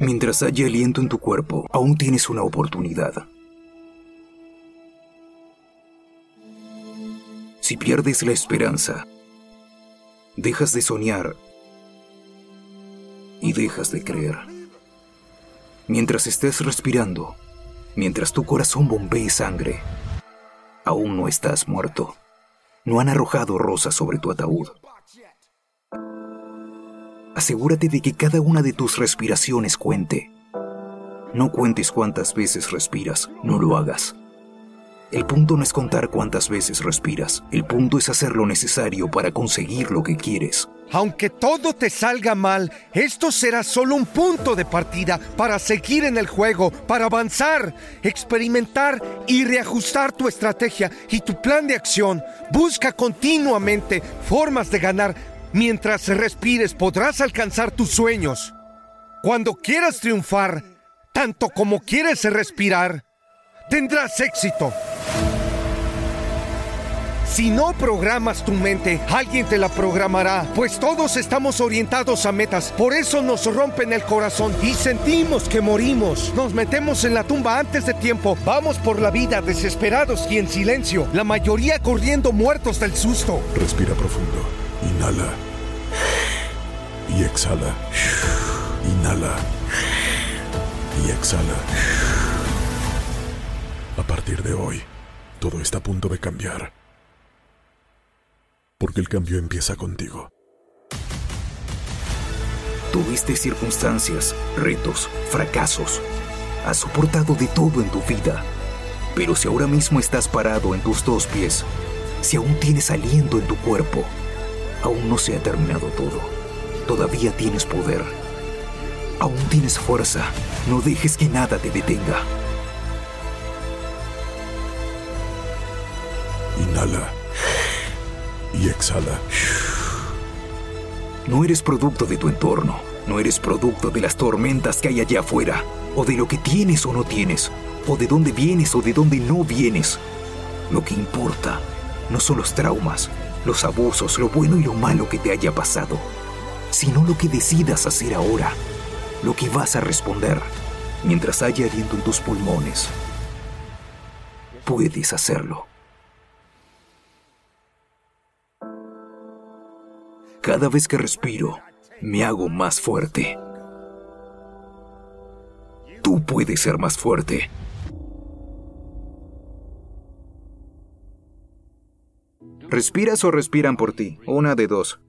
Mientras haya aliento en tu cuerpo, aún tienes una oportunidad. Si pierdes la esperanza, dejas de soñar y dejas de creer. Mientras estés respirando, mientras tu corazón bombee sangre, aún no estás muerto. No han arrojado rosas sobre tu ataúd. Asegúrate de que cada una de tus respiraciones cuente. No cuentes cuántas veces respiras, no lo hagas. El punto no es contar cuántas veces respiras, el punto es hacer lo necesario para conseguir lo que quieres. Aunque todo te salga mal, esto será solo un punto de partida para seguir en el juego, para avanzar, experimentar y reajustar tu estrategia y tu plan de acción. Busca continuamente formas de ganar. Mientras respires podrás alcanzar tus sueños. Cuando quieras triunfar, tanto como quieres respirar, tendrás éxito. Si no programas tu mente, alguien te la programará, pues todos estamos orientados a metas. Por eso nos rompen el corazón y sentimos que morimos. Nos metemos en la tumba antes de tiempo. Vamos por la vida desesperados y en silencio, la mayoría corriendo muertos del susto. Respira profundo. Inhala. Y exhala. Inhala. Y exhala. A partir de hoy, todo está a punto de cambiar. Porque el cambio empieza contigo. Tuviste circunstancias, retos, fracasos. Has soportado de todo en tu vida. Pero si ahora mismo estás parado en tus dos pies, si aún tienes aliento en tu cuerpo, aún no se ha terminado todo. Todavía tienes poder. Aún tienes fuerza. No dejes que nada te detenga. Inhala. Y exhala. No eres producto de tu entorno. No eres producto de las tormentas que hay allá afuera. O de lo que tienes o no tienes. O de dónde vienes o de dónde no vienes. Lo que importa no son los traumas, los abusos, lo bueno y lo malo que te haya pasado, sino lo que decidas hacer ahora, lo que vas a responder mientras haya aliento en tus pulmones. Puedes hacerlo. Cada vez que respiro, me hago más fuerte. Tú puedes ser más fuerte. ¿Respiras o respiran por ti? Una de dos.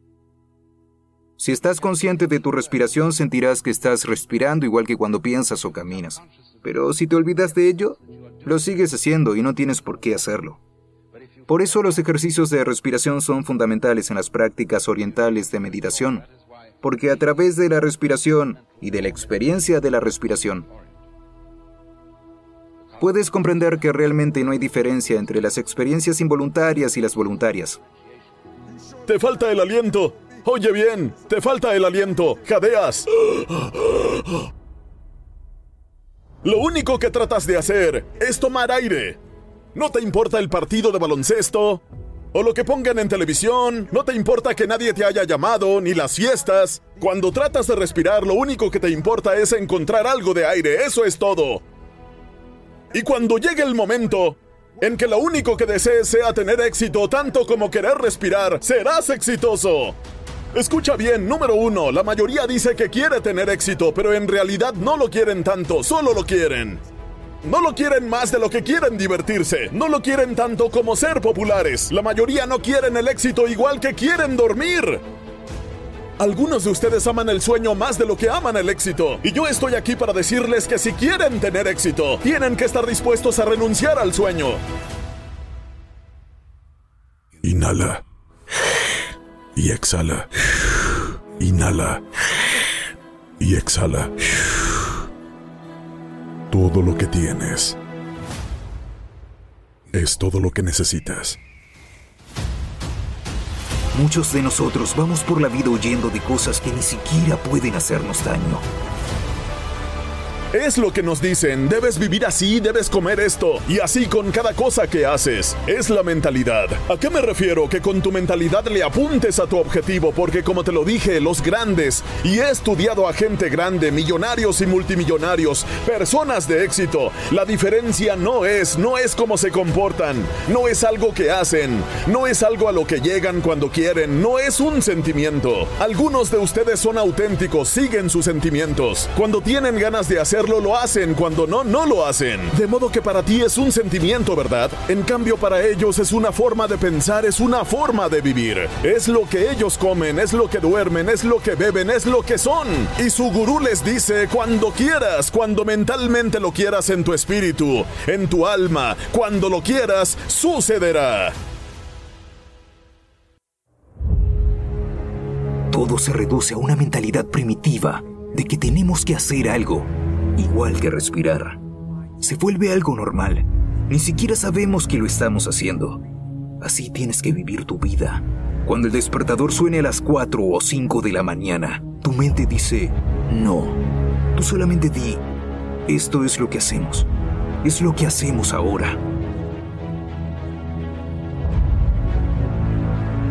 Si estás consciente de tu respiración, sentirás que estás respirando igual que cuando piensas o caminas. Pero si te olvidas de ello, lo sigues haciendo y no tienes por qué hacerlo. Por eso los ejercicios de respiración son fundamentales en las prácticas orientales de meditación, porque a través de la respiración y de la experiencia de la respiración, puedes comprender que realmente no hay diferencia entre las experiencias involuntarias y las voluntarias. Te falta el aliento. Oye bien, te falta el aliento. Jadeas. Lo único que tratas de hacer es tomar aire. No te importa el partido de baloncesto o lo que pongan en televisión, no te importa que nadie te haya llamado, ni las fiestas. Cuando tratas de respirar, lo único que te importa es encontrar algo de aire, eso es todo. Y cuando llegue el momento en que lo único que desees sea tener éxito tanto como querer respirar, serás exitoso. Escucha bien, número uno, la mayoría dice que quiere tener éxito, pero en realidad no lo quieren tanto, solo lo quieren. No lo quieren más de lo que quieren divertirse. No lo quieren tanto como ser populares. La mayoría no quieren el éxito igual que quieren dormir. Algunos de ustedes aman el sueño más de lo que aman el éxito. Y yo estoy aquí para decirles que si quieren tener éxito, tienen que estar dispuestos a renunciar al sueño. Inhala. Y exhala. Inhala. Y exhala. Todo lo que tienes es todo lo que necesitas. Muchos de nosotros vamos por la vida huyendo de cosas que ni siquiera pueden hacernos daño. Es lo que nos dicen, debes vivir así, debes comer esto, y así con cada cosa que haces. Es la mentalidad. ¿A qué me refiero? Que con tu mentalidad le apuntes a tu objetivo, porque como te lo dije, los grandes, y he estudiado a gente grande, millonarios y multimillonarios, personas de éxito, la diferencia no es, no es cómo se comportan, no es algo que hacen, no es algo a lo que llegan cuando quieren, no es un sentimiento. Algunos de ustedes son auténticos, siguen sus sentimientos. Cuando tienen ganas de hacer lo hacen, cuando no, no lo hacen. De modo que para ti es un sentimiento, ¿verdad? En cambio para ellos es una forma de pensar, es una forma de vivir. Es lo que ellos comen, es lo que duermen, es lo que beben, es lo que son. Y su gurú les dice, cuando quieras, cuando mentalmente lo quieras en tu espíritu, en tu alma, cuando lo quieras, sucederá. Todo se reduce a una mentalidad primitiva de que tenemos que hacer algo igual que respirar. Se vuelve algo normal. Ni siquiera sabemos que lo estamos haciendo. Así tienes que vivir tu vida. Cuando el despertador suene a las 4 o 5 de la mañana, tu mente dice, no. Tú solamente di, esto es lo que hacemos. Es lo que hacemos ahora.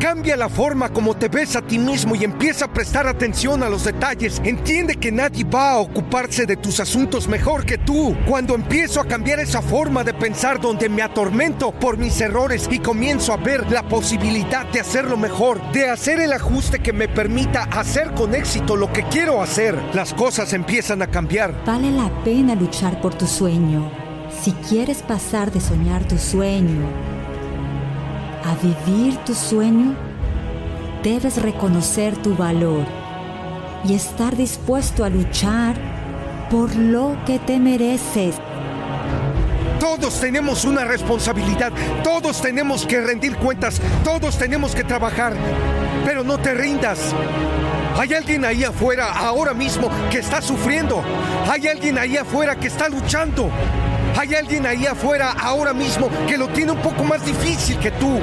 Cambia la forma como te ves a ti mismo y empieza a prestar atención a los detalles. Entiende que nadie va a ocuparse de tus asuntos mejor que tú. Cuando empiezo a cambiar esa forma de pensar donde me atormento por mis errores y comienzo a ver la posibilidad de hacerlo mejor, de hacer el ajuste que me permita hacer con éxito lo que quiero hacer, las cosas empiezan a cambiar. Vale la pena luchar por tu sueño. Si quieres pasar de soñar tu sueño a vivir tu sueño, debes reconocer tu valor y estar dispuesto a luchar por lo que te mereces. Todos tenemos una responsabilidad, todos tenemos que rendir cuentas, todos tenemos que trabajar, pero no te rindas. Hay alguien ahí afuera ahora mismo que está sufriendo, hay alguien ahí afuera que está luchando. Hay alguien ahí afuera ahora mismo que lo tiene un poco más difícil que tú.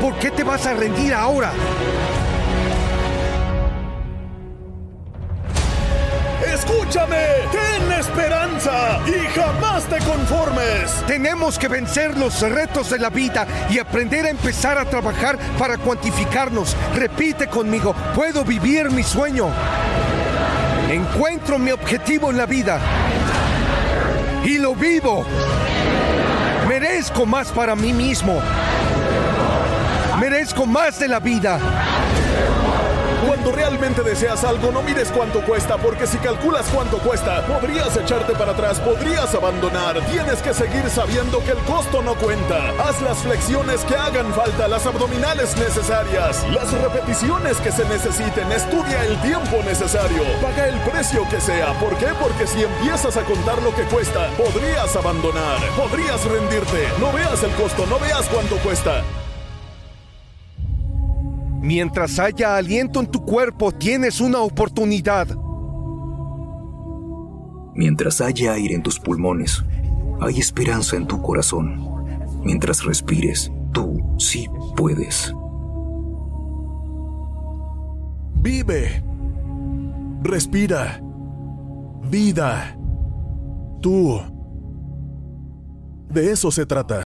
¿Por qué te vas a rendir ahora? Escúchame, ten esperanza y jamás te conformes. Tenemos que vencer los retos de la vida y aprender a empezar a trabajar para cuantificarnos. Repite conmigo, puedo vivir mi sueño. Encuentro mi objetivo en la vida y lo vivo. Merezco más para mí mismo. Merezco más de la vida. Cuando realmente deseas algo, no mires cuánto cuesta, porque si calculas cuánto cuesta, podrías echarte para atrás, podrías abandonar. Tienes que seguir sabiendo que el costo no cuenta. Haz las flexiones que hagan falta, las abdominales necesarias, las repeticiones que se necesiten. Estudia el tiempo necesario. Paga el precio que sea. ¿Por qué? Porque si empiezas a contar lo que cuesta, podrías abandonar, podrías rendirte. No veas el costo, no veas cuánto cuesta. Mientras haya aliento en tu cuerpo, tienes una oportunidad. Mientras haya aire en tus pulmones, hay esperanza en tu corazón. Mientras respires, tú sí puedes. Vive. Respira. Vida. Tú. De eso se trata.